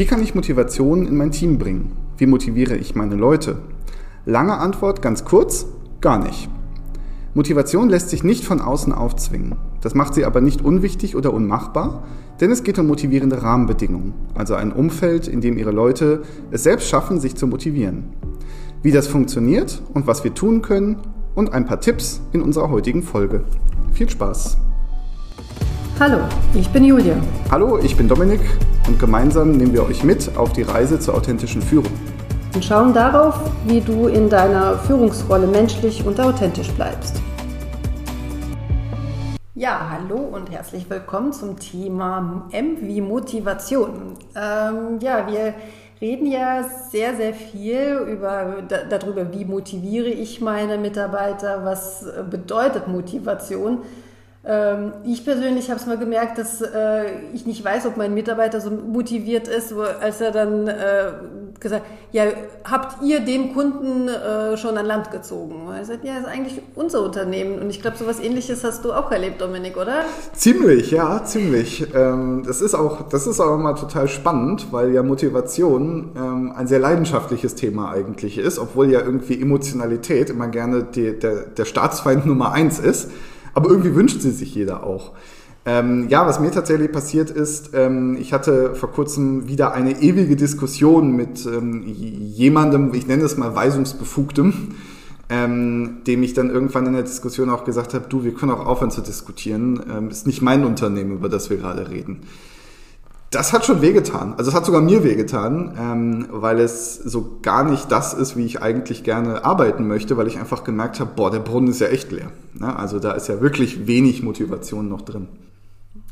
Wie kann ich Motivation in mein Team bringen? Wie motiviere ich meine Leute? Lange Antwort, ganz kurz, gar nicht. Motivation lässt sich nicht von außen aufzwingen. Das macht sie aber nicht unwichtig oder unmachbar, denn es geht um motivierende Rahmenbedingungen, also ein Umfeld, in dem Ihre Leute es selbst schaffen, sich zu motivieren. Wie das funktioniert und was wir tun können und ein paar Tipps in unserer heutigen Folge. Viel Spaß! Hallo, ich bin Julia. Hallo, ich bin Dominik und gemeinsam nehmen wir euch mit auf die Reise zur authentischen Führung. Und schauen darauf, wie du in deiner Führungsrolle menschlich und authentisch bleibst. Ja, hallo und herzlich willkommen zum Thema M wie Motivation. Ähm, ja, wir reden ja sehr, sehr viel über, darüber, wie motiviere ich meine Mitarbeiter, was bedeutet Motivation. Ähm, ich persönlich habe es mal gemerkt, dass äh, ich nicht weiß, ob mein Mitarbeiter so motiviert ist, als er dann äh, gesagt, ja, habt ihr den Kunden äh, schon an Land gezogen? Er sagt, ja, ist eigentlich unser Unternehmen. Und ich glaube, so etwas Ähnliches hast du auch erlebt, Dominik, oder? Ziemlich, ja, ziemlich. Ähm, das ist auch, das ist auch immer total spannend, weil ja Motivation ähm, ein sehr leidenschaftliches Thema eigentlich ist, obwohl ja irgendwie Emotionalität immer gerne die, der, der Staatsfeind Nummer eins ist. Aber irgendwie wünscht sie sich jeder auch. Ähm, ja, was mir tatsächlich passiert ist, ähm, ich hatte vor kurzem wieder eine ewige Diskussion mit ähm, jemandem, ich nenne es mal Weisungsbefugtem, ähm, dem ich dann irgendwann in der Diskussion auch gesagt habe, du, wir können auch aufhören zu diskutieren, ähm, ist nicht mein Unternehmen, über das wir gerade reden. Das hat schon wehgetan. Also es hat sogar mir wehgetan, ähm, weil es so gar nicht das ist, wie ich eigentlich gerne arbeiten möchte, weil ich einfach gemerkt habe, boah, der Brunnen ist ja echt leer. Ne? Also da ist ja wirklich wenig Motivation noch drin.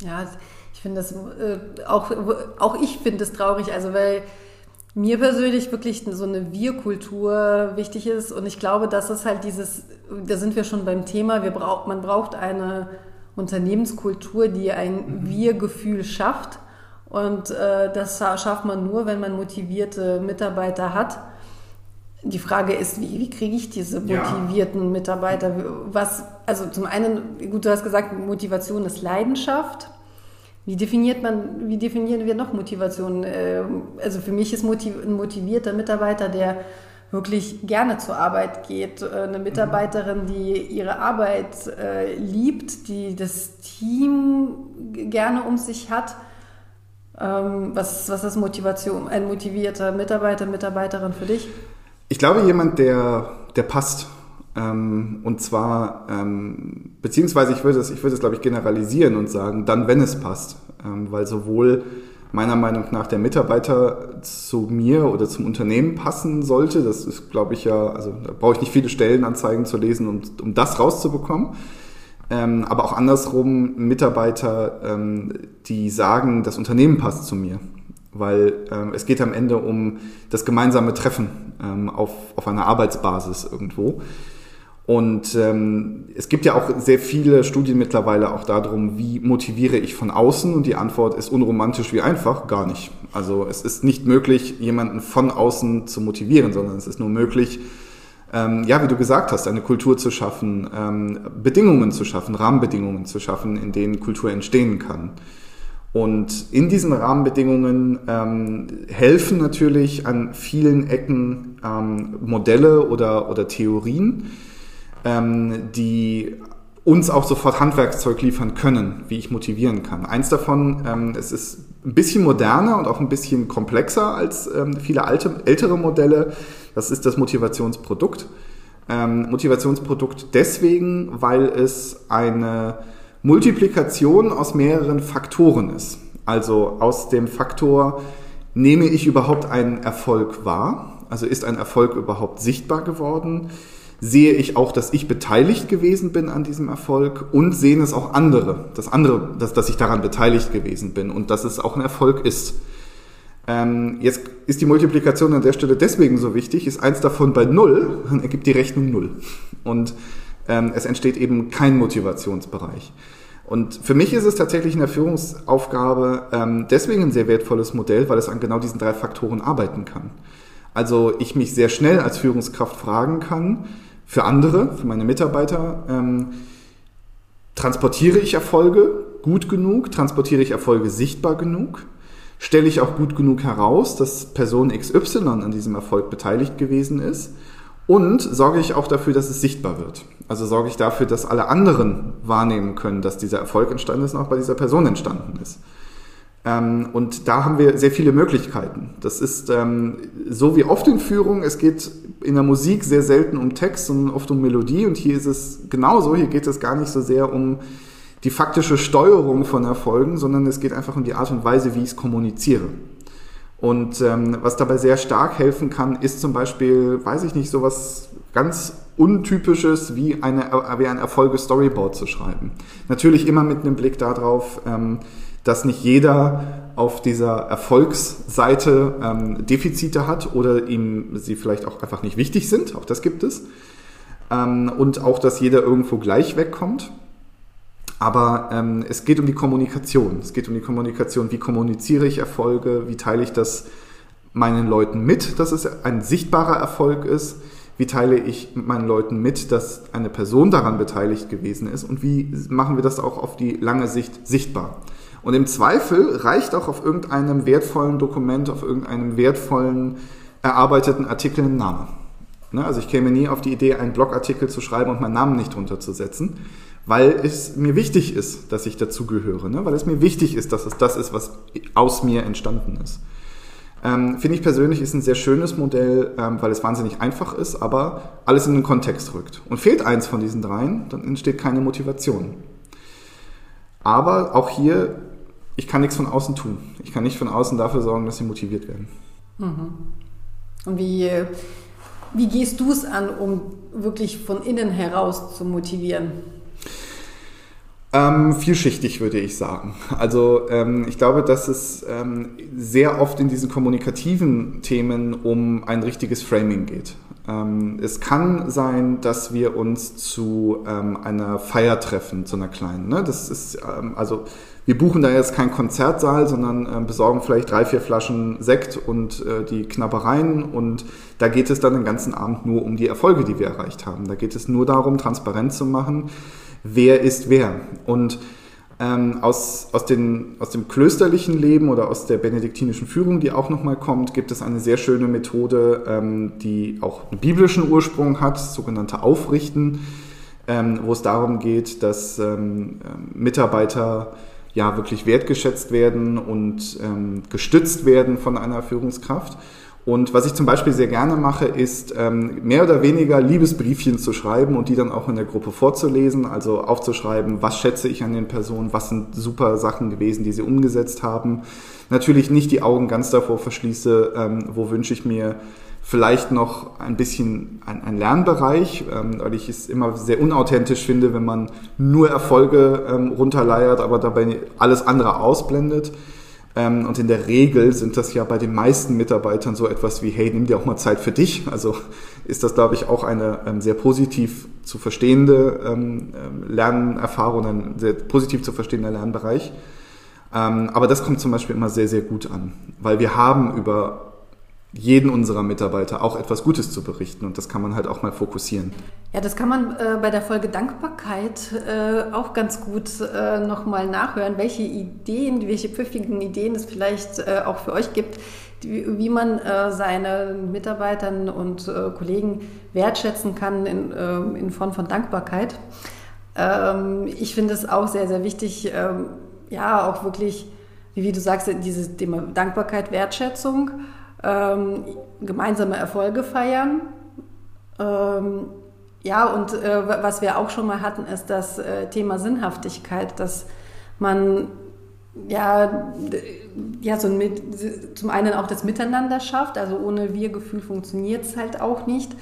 Ja, ich finde das äh, auch, auch ich finde es traurig, also weil mir persönlich wirklich so eine Wir-Kultur wichtig ist und ich glaube, dass es halt dieses, da sind wir schon beim Thema, wir braucht, man braucht eine Unternehmenskultur, die ein Wir-Gefühl schafft und äh, das schafft man nur, wenn man motivierte Mitarbeiter hat. Die Frage ist, wie, wie kriege ich diese motivierten ja. Mitarbeiter? Was, also zum einen, gut, du hast gesagt, Motivation ist Leidenschaft. Wie definiert man, wie definieren wir noch Motivation? Ähm, also für mich ist ein motivierter Mitarbeiter, der wirklich gerne zur Arbeit geht. Äh, eine Mitarbeiterin, die ihre Arbeit äh, liebt, die das Team gerne um sich hat was, was ist Motivation, ein motivierter Mitarbeiter, Mitarbeiterin für dich? Ich glaube, jemand, der, der passt. Ähm, und zwar, ähm, beziehungsweise ich würde es, ich würde es, glaube ich, generalisieren und sagen, dann, wenn es passt. Ähm, weil sowohl meiner Meinung nach der Mitarbeiter zu mir oder zum Unternehmen passen sollte. Das ist, glaube ich, ja, also da brauche ich nicht viele Stellenanzeigen zu lesen, um, um das rauszubekommen ähm, aber auch andersrum Mitarbeiter, ähm, die sagen, das Unternehmen passt zu mir. Weil ähm, es geht am Ende um das gemeinsame Treffen ähm, auf, auf einer Arbeitsbasis irgendwo. Und ähm, es gibt ja auch sehr viele Studien mittlerweile auch darum, wie motiviere ich von außen? Und die Antwort ist unromantisch wie einfach, gar nicht. Also es ist nicht möglich, jemanden von außen zu motivieren, sondern es ist nur möglich, ähm, ja, wie du gesagt hast, eine Kultur zu schaffen, ähm, Bedingungen zu schaffen, Rahmenbedingungen zu schaffen, in denen Kultur entstehen kann. Und in diesen Rahmenbedingungen ähm, helfen natürlich an vielen Ecken ähm, Modelle oder, oder Theorien, ähm, die uns auch sofort Handwerkszeug liefern können, wie ich motivieren kann. Eins davon, ähm, es ist ein bisschen moderner und auch ein bisschen komplexer als ähm, viele alte, ältere Modelle. Das ist das Motivationsprodukt. Ähm, Motivationsprodukt deswegen, weil es eine Multiplikation aus mehreren Faktoren ist. Also aus dem Faktor, nehme ich überhaupt einen Erfolg wahr? Also ist ein Erfolg überhaupt sichtbar geworden? Sehe ich auch, dass ich beteiligt gewesen bin an diesem Erfolg und sehen es auch andere, das andere, dass, dass ich daran beteiligt gewesen bin und dass es auch ein Erfolg ist. Ähm, jetzt ist die Multiplikation an der Stelle deswegen so wichtig, ist eins davon bei Null, dann ergibt die Rechnung Null. Und ähm, es entsteht eben kein Motivationsbereich. Und für mich ist es tatsächlich in der Führungsaufgabe ähm, deswegen ein sehr wertvolles Modell, weil es an genau diesen drei Faktoren arbeiten kann. Also ich mich sehr schnell als Führungskraft fragen kann, für andere, für meine Mitarbeiter, ähm, transportiere ich Erfolge gut genug, transportiere ich Erfolge sichtbar genug, Stelle ich auch gut genug heraus, dass Person XY an diesem Erfolg beteiligt gewesen ist? Und sorge ich auch dafür, dass es sichtbar wird? Also sorge ich dafür, dass alle anderen wahrnehmen können, dass dieser Erfolg entstanden ist und auch bei dieser Person entstanden ist. Ähm, und da haben wir sehr viele Möglichkeiten. Das ist ähm, so wie oft in Führung. Es geht in der Musik sehr selten um Text, sondern oft um Melodie. Und hier ist es genauso. Hier geht es gar nicht so sehr um die faktische Steuerung von Erfolgen, sondern es geht einfach um die Art und Weise, wie ich es kommuniziere. Und ähm, was dabei sehr stark helfen kann, ist zum Beispiel, weiß ich nicht, sowas ganz Untypisches wie, eine, wie ein Erfolge-Storyboard zu schreiben. Natürlich immer mit einem Blick darauf, dass nicht jeder auf dieser Erfolgsseite ähm, Defizite hat oder ihm sie vielleicht auch einfach nicht wichtig sind. Auch das gibt es. Ähm, und auch, dass jeder irgendwo gleich wegkommt. Aber ähm, es geht um die Kommunikation. Es geht um die Kommunikation. Wie kommuniziere ich Erfolge? Wie teile ich das meinen Leuten mit, dass es ein sichtbarer Erfolg ist? Wie teile ich meinen Leuten mit, dass eine Person daran beteiligt gewesen ist? Und wie machen wir das auch auf die lange Sicht sichtbar? Und im Zweifel reicht auch auf irgendeinem wertvollen Dokument, auf irgendeinem wertvollen erarbeiteten Artikel ein Name. Ne? Also ich käme nie auf die Idee, einen Blogartikel zu schreiben und meinen Namen nicht drunter zu setzen weil es mir wichtig ist, dass ich dazugehöre, ne? weil es mir wichtig ist, dass es das ist, was aus mir entstanden ist. Ähm, Finde ich persönlich ist ein sehr schönes Modell, ähm, weil es wahnsinnig einfach ist, aber alles in den Kontext rückt. Und fehlt eins von diesen dreien, dann entsteht keine Motivation. Aber auch hier, ich kann nichts von außen tun. Ich kann nicht von außen dafür sorgen, dass sie motiviert werden. Mhm. Und wie, wie gehst du es an, um wirklich von innen heraus zu motivieren? Ähm, vielschichtig würde ich sagen. Also ähm, ich glaube, dass es ähm, sehr oft in diesen kommunikativen Themen um ein richtiges Framing geht. Ähm, es kann sein, dass wir uns zu ähm, einer Feier treffen, zu einer kleinen. Ne? Das ist ähm, also wir buchen da jetzt keinen Konzertsaal, sondern besorgen vielleicht drei, vier Flaschen Sekt und äh, die Knabbereien. Und da geht es dann den ganzen Abend nur um die Erfolge, die wir erreicht haben. Da geht es nur darum, transparent zu machen wer ist wer. Und ähm, aus, aus, den, aus dem klösterlichen Leben oder aus der benediktinischen Führung, die auch nochmal kommt, gibt es eine sehr schöne Methode, ähm, die auch einen biblischen Ursprung hat, sogenannte Aufrichten, ähm, wo es darum geht, dass ähm, Mitarbeiter ja wirklich wertgeschätzt werden und ähm, gestützt werden von einer Führungskraft. Und was ich zum Beispiel sehr gerne mache, ist ähm, mehr oder weniger Liebesbriefchen zu schreiben und die dann auch in der Gruppe vorzulesen, also aufzuschreiben, was schätze ich an den Personen, was sind super Sachen gewesen, die sie umgesetzt haben. Natürlich nicht die Augen ganz davor verschließe, ähm, wo wünsche ich mir vielleicht noch ein bisschen ein, ein Lernbereich, ähm, weil ich es immer sehr unauthentisch finde, wenn man nur Erfolge ähm, runterleiert, aber dabei alles andere ausblendet. Ähm, und in der Regel sind das ja bei den meisten Mitarbeitern so etwas wie, hey, nimm dir auch mal Zeit für dich. Also ist das, glaube ich, auch eine ähm, sehr positiv zu verstehende ähm, Lernerfahrung, ein sehr positiv zu verstehender Lernbereich. aber das kommt zum Beispiel immer sehr, sehr gut an, weil wir haben über jeden unserer Mitarbeiter auch etwas Gutes zu berichten und das kann man halt auch mal fokussieren. Ja, das kann man äh, bei der Folge Dankbarkeit äh, auch ganz gut äh, nochmal nachhören, welche Ideen, welche pfiffigen Ideen es vielleicht äh, auch für euch gibt, die, wie man äh, seine Mitarbeitern und äh, Kollegen wertschätzen kann in, äh, in Form von Dankbarkeit. Ähm, ich finde es auch sehr, sehr wichtig, ähm, ja, auch wirklich, wie, wie du sagst, dieses Thema Dankbarkeit, Wertschätzung ähm, gemeinsame Erfolge feiern. Ähm, ja, und äh, was wir auch schon mal hatten, ist das äh, Thema Sinnhaftigkeit, dass man ja, ja so ein, zum einen auch das Miteinander schafft, also ohne Wir-Gefühl funktioniert es halt auch nicht.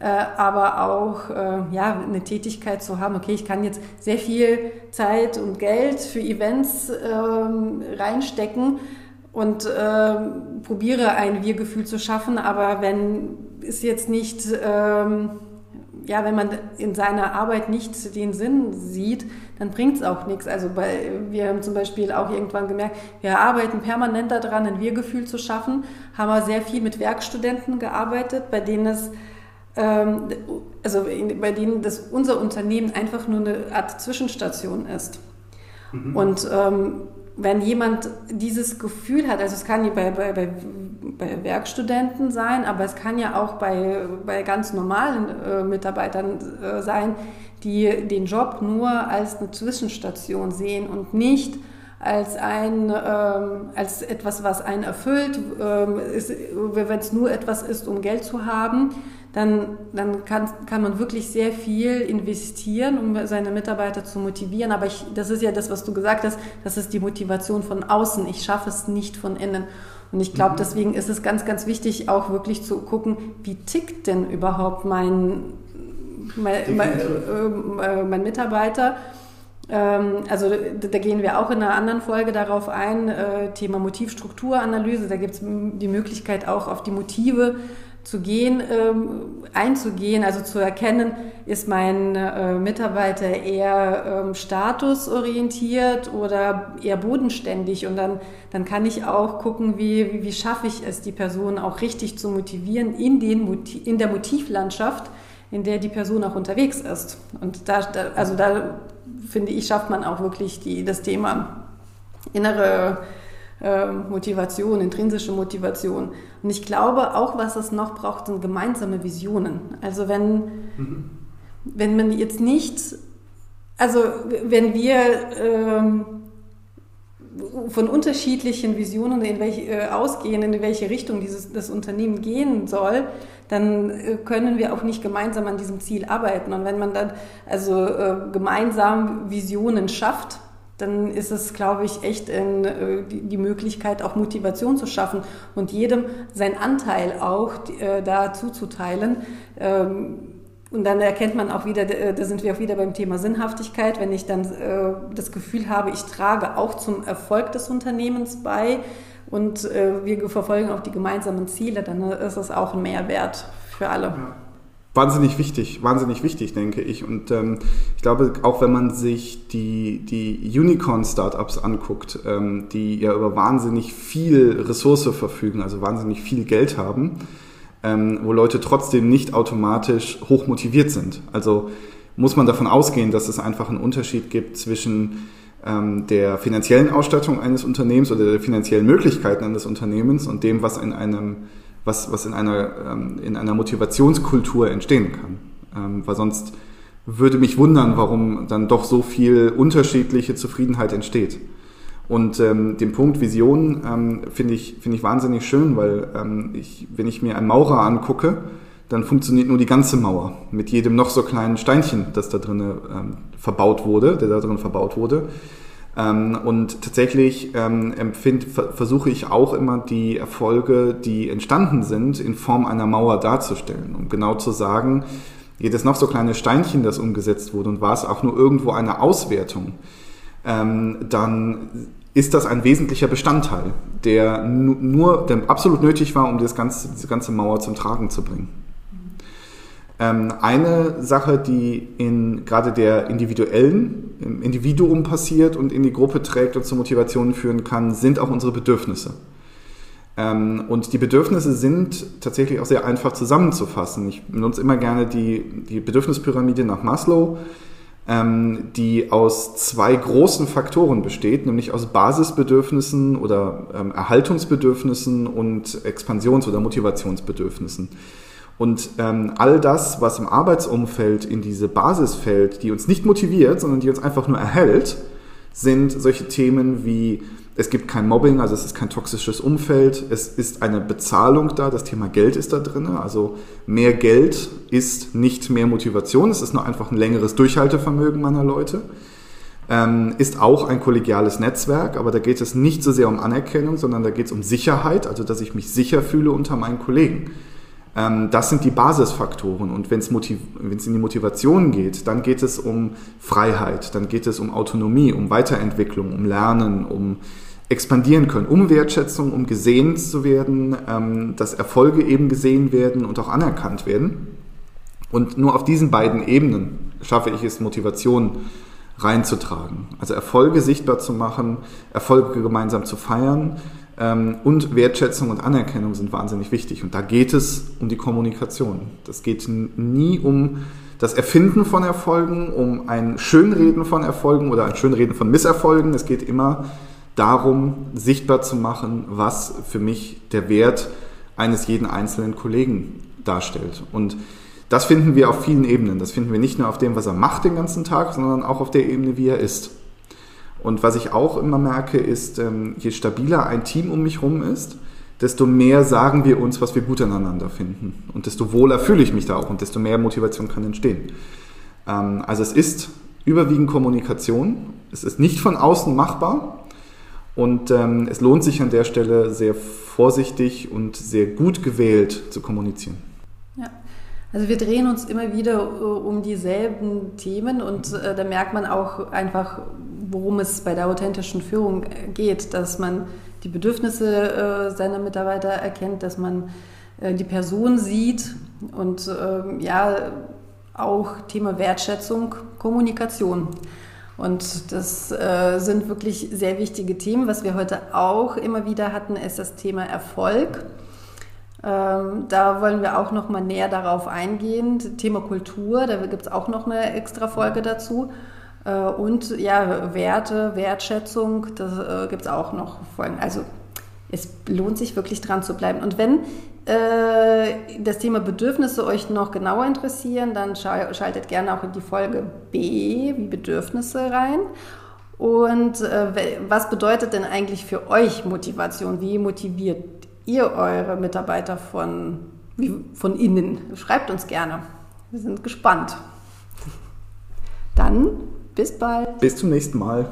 Äh, aber auch äh, ja, eine Tätigkeit zu haben, okay, ich kann jetzt sehr viel Zeit und Geld für Events ähm, reinstecken, und äh, probiere ein Wir-Gefühl zu schaffen. Aber wenn es jetzt nicht, ähm, ja, wenn man in seiner Arbeit nicht den Sinn sieht, dann bringt es auch nichts. Also bei, wir haben zum Beispiel auch irgendwann gemerkt, wir arbeiten permanent daran, ein Wir-Gefühl zu schaffen, haben wir sehr viel mit Werkstudenten gearbeitet, bei denen es ähm, also bei denen das unser Unternehmen einfach nur eine Art Zwischenstation ist. Mhm. Und ähm, wenn jemand dieses Gefühl hat, also es kann bei, bei, bei, bei Werkstudenten sein, aber es kann ja auch bei, bei ganz normalen äh, Mitarbeitern äh, sein, die den Job nur als eine Zwischenstation sehen und nicht als ein ähm, als etwas, was einen erfüllt. Ähm, Wenn es nur etwas ist, um Geld zu haben, dann, dann kann, kann man wirklich sehr viel investieren, um seine Mitarbeiter zu motivieren. Aber ich, das ist ja das, was du gesagt hast, das ist die Motivation von außen. Ich schaffe es nicht von innen. Und ich glaube, mhm. deswegen ist es ganz, ganz wichtig, auch wirklich zu gucken, wie tickt denn überhaupt mein, mein, mein, äh, mein Mitarbeiter. Ähm, also da gehen wir auch in einer anderen Folge darauf ein, äh, Thema Motivstrukturanalyse. Da gibt es die Möglichkeit auch auf die Motive zu gehen, ähm, einzugehen, also zu erkennen, ist mein äh, Mitarbeiter eher ähm, statusorientiert oder eher bodenständig und dann, dann kann ich auch gucken, wie, wie, schaffe ich es, die Person auch richtig zu motivieren in, den in der Motivlandschaft, in der die Person auch unterwegs ist. Und da, da also da finde ich, schafft man auch wirklich die, das Thema innere äh, Motivation, intrinsische Motivation. Und ich glaube, auch was es noch braucht, sind gemeinsame Visionen. Also wenn, mhm. wenn man jetzt nicht, also wenn wir ähm, von unterschiedlichen Visionen in welche, äh, ausgehen, in welche Richtung dieses, das Unternehmen gehen soll, dann äh, können wir auch nicht gemeinsam an diesem Ziel arbeiten. Und wenn man dann also äh, gemeinsam Visionen schafft, dann ist es, glaube ich, echt in, äh, die Möglichkeit, auch Motivation zu schaffen und jedem seinen Anteil auch äh, da zuzuteilen. Ähm, und dann erkennt man auch wieder, äh, da sind wir auch wieder beim Thema Sinnhaftigkeit, wenn ich dann äh, das Gefühl habe, ich trage auch zum Erfolg des Unternehmens bei und äh, wir verfolgen auch die gemeinsamen Ziele, dann ist es auch ein Mehrwert für alle. Ja wahnsinnig wichtig, wahnsinnig wichtig, denke ich. Und ähm, ich glaube, auch wenn man sich die, die Unicorn-Startups anguckt, ähm, die ja über wahnsinnig viel Ressource verfügen, also wahnsinnig viel Geld haben, ähm, wo Leute trotzdem nicht automatisch hoch motiviert sind. Also muss man davon ausgehen, dass es einfach einen Unterschied gibt zwischen ähm, der finanziellen Ausstattung eines Unternehmens oder der finanziellen Möglichkeiten eines Unternehmens und dem, was in einem was, was in, einer, ähm, in einer Motivationskultur entstehen kann. Ähm, weil sonst würde mich wundern, warum dann doch so viel unterschiedliche Zufriedenheit entsteht. Und ähm, den Punkt Vision ähm, finde ich, finde ich wahnsinnig schön, weil ähm, ich, wenn ich mir einen Maurer angucke, dann funktioniert nur die ganze Mauer mit jedem noch so kleinen Steinchen, das da drin ähm, verbaut wurde, der da drin verbaut wurde. Ähm, und tatsächlich ähm, empfind, versuche ich auch immer die Erfolge, die entstanden sind, in Form einer Mauer darzustellen, um genau zu sagen, jedes noch so kleine Steinchen, das umgesetzt wurde und war es auch nur irgendwo eine Auswertung, ähm, dann ist das ein wesentlicher Bestandteil, der nur der absolut nötig war, um das ganze, diese ganze Mauer zum Tragen zu bringen. Ähm, eine Sache, die in gerade der individuellen, im Individuum passiert und in die Gruppe trägt und zur Motivation führen kann, sind auch unsere Bedürfnisse. Ähm, und die Bedürfnisse sind tatsächlich auch sehr einfach zusammenzufassen. Ich benutze immer gerne die, die Bedürfnispyramide nach Maslow, ähm, die aus zwei großen Faktoren besteht, nämlich aus Basisbedürfnissen oder Erhaltungsbedürfnissen und Expansions- oder Motivationsbedürfnissen. Und ähm, all das, was im Arbeitsumfeld in diese Basis fällt, die uns nicht motiviert, sondern die uns einfach nur erhält, sind solche Themen wie es gibt kein Mobbing, also es ist kein toxisches Umfeld, es ist eine Bezahlung da, das Thema Geld ist da drin, also mehr Geld ist nicht mehr Motivation, es ist nur einfach ein längeres Durchhaltevermögen meiner Leute. Ähm, ist auch ein kollegiales Netzwerk, aber da geht es nicht so sehr um Anerkennung, sondern da geht es um Sicherheit, also dass ich mich sicher fühle unter meinen Kollegen. Ähm, das sind die Basisfaktoren. Und wenn es in die Motivation geht, dann geht es um Freiheit, dann geht es um Autonomie, um Weiterentwicklung, um Lernen, um expandieren können, um Wertschätzung, um gesehen zu werden, ähm, dass Erfolge eben gesehen werden und auch anerkannt werden. Und nur auf diesen beiden Ebenen schaffe ich es, Motivation reinzutragen. Also Erfolge sichtbar zu machen, Erfolge gemeinsam zu feiern ähm, und Wertschätzung und Anerkennung sind wahnsinnig wichtig. Und da geht es um die Kommunikation. Das geht nie um das Erfinden von Erfolgen, um ein Schönreden von Erfolgen oder ein Schönreden von Misserfolgen. Es geht immer darum, sichtbar zu machen, was für mich der Wert eines jeden einzelnen Kollegen darstellt. Und das finden wir auf vielen Ebenen. Das finden wir nicht nur auf dem, was er macht den ganzen Tag, sondern auch auf der Ebene, wie er ist. Und was ich auch immer merke, ist, ähm, je stabiler ein Team um mich herum ist, desto mehr sagen wir uns, was wir gut aneinander finden. Und desto wohler fühle ich mich da auch und desto mehr Motivation kann entstehen. Ähm, also es ist überwiegend Kommunikation. Es ist nicht von außen machbar. Und ähm, es lohnt sich an der Stelle sehr vorsichtig und sehr gut gewählt zu kommunizieren. Ja. Also wir drehen uns immer wieder äh, um dieselben Themen und äh, da merkt man auch einfach, worum es bei der authentischen Führung geht, dass man die Bedürfnisse äh, seiner Mitarbeiter erkennt, dass man äh, die Person sieht und ähm, ja auch Thema Wertschätzung, Kommunikation. Und das äh, sind wirklich sehr wichtige Themen. Was wir heute auch immer wieder hatten, ist das Thema Erfolg. Ähm, da wollen wir auch noch mal näher darauf eingehen. Thema Kultur, da gibt es auch noch eine extra Folge dazu. Äh, und ja, Werte, Wertschätzung, da äh, gibt es auch noch Folgen. Also es lohnt sich wirklich dran zu bleiben. Und wenn äh, das Thema Bedürfnisse euch noch genauer interessieren, dann schaltet gerne auch in die Folge B wie Bedürfnisse rein. Und äh, was bedeutet denn eigentlich für euch Motivation? Wie motiviert ihr eure Mitarbeiter von, von innen? Schreibt uns gerne. Wir sind gespannt. Dann bis bald. Bis zum nächsten Mal.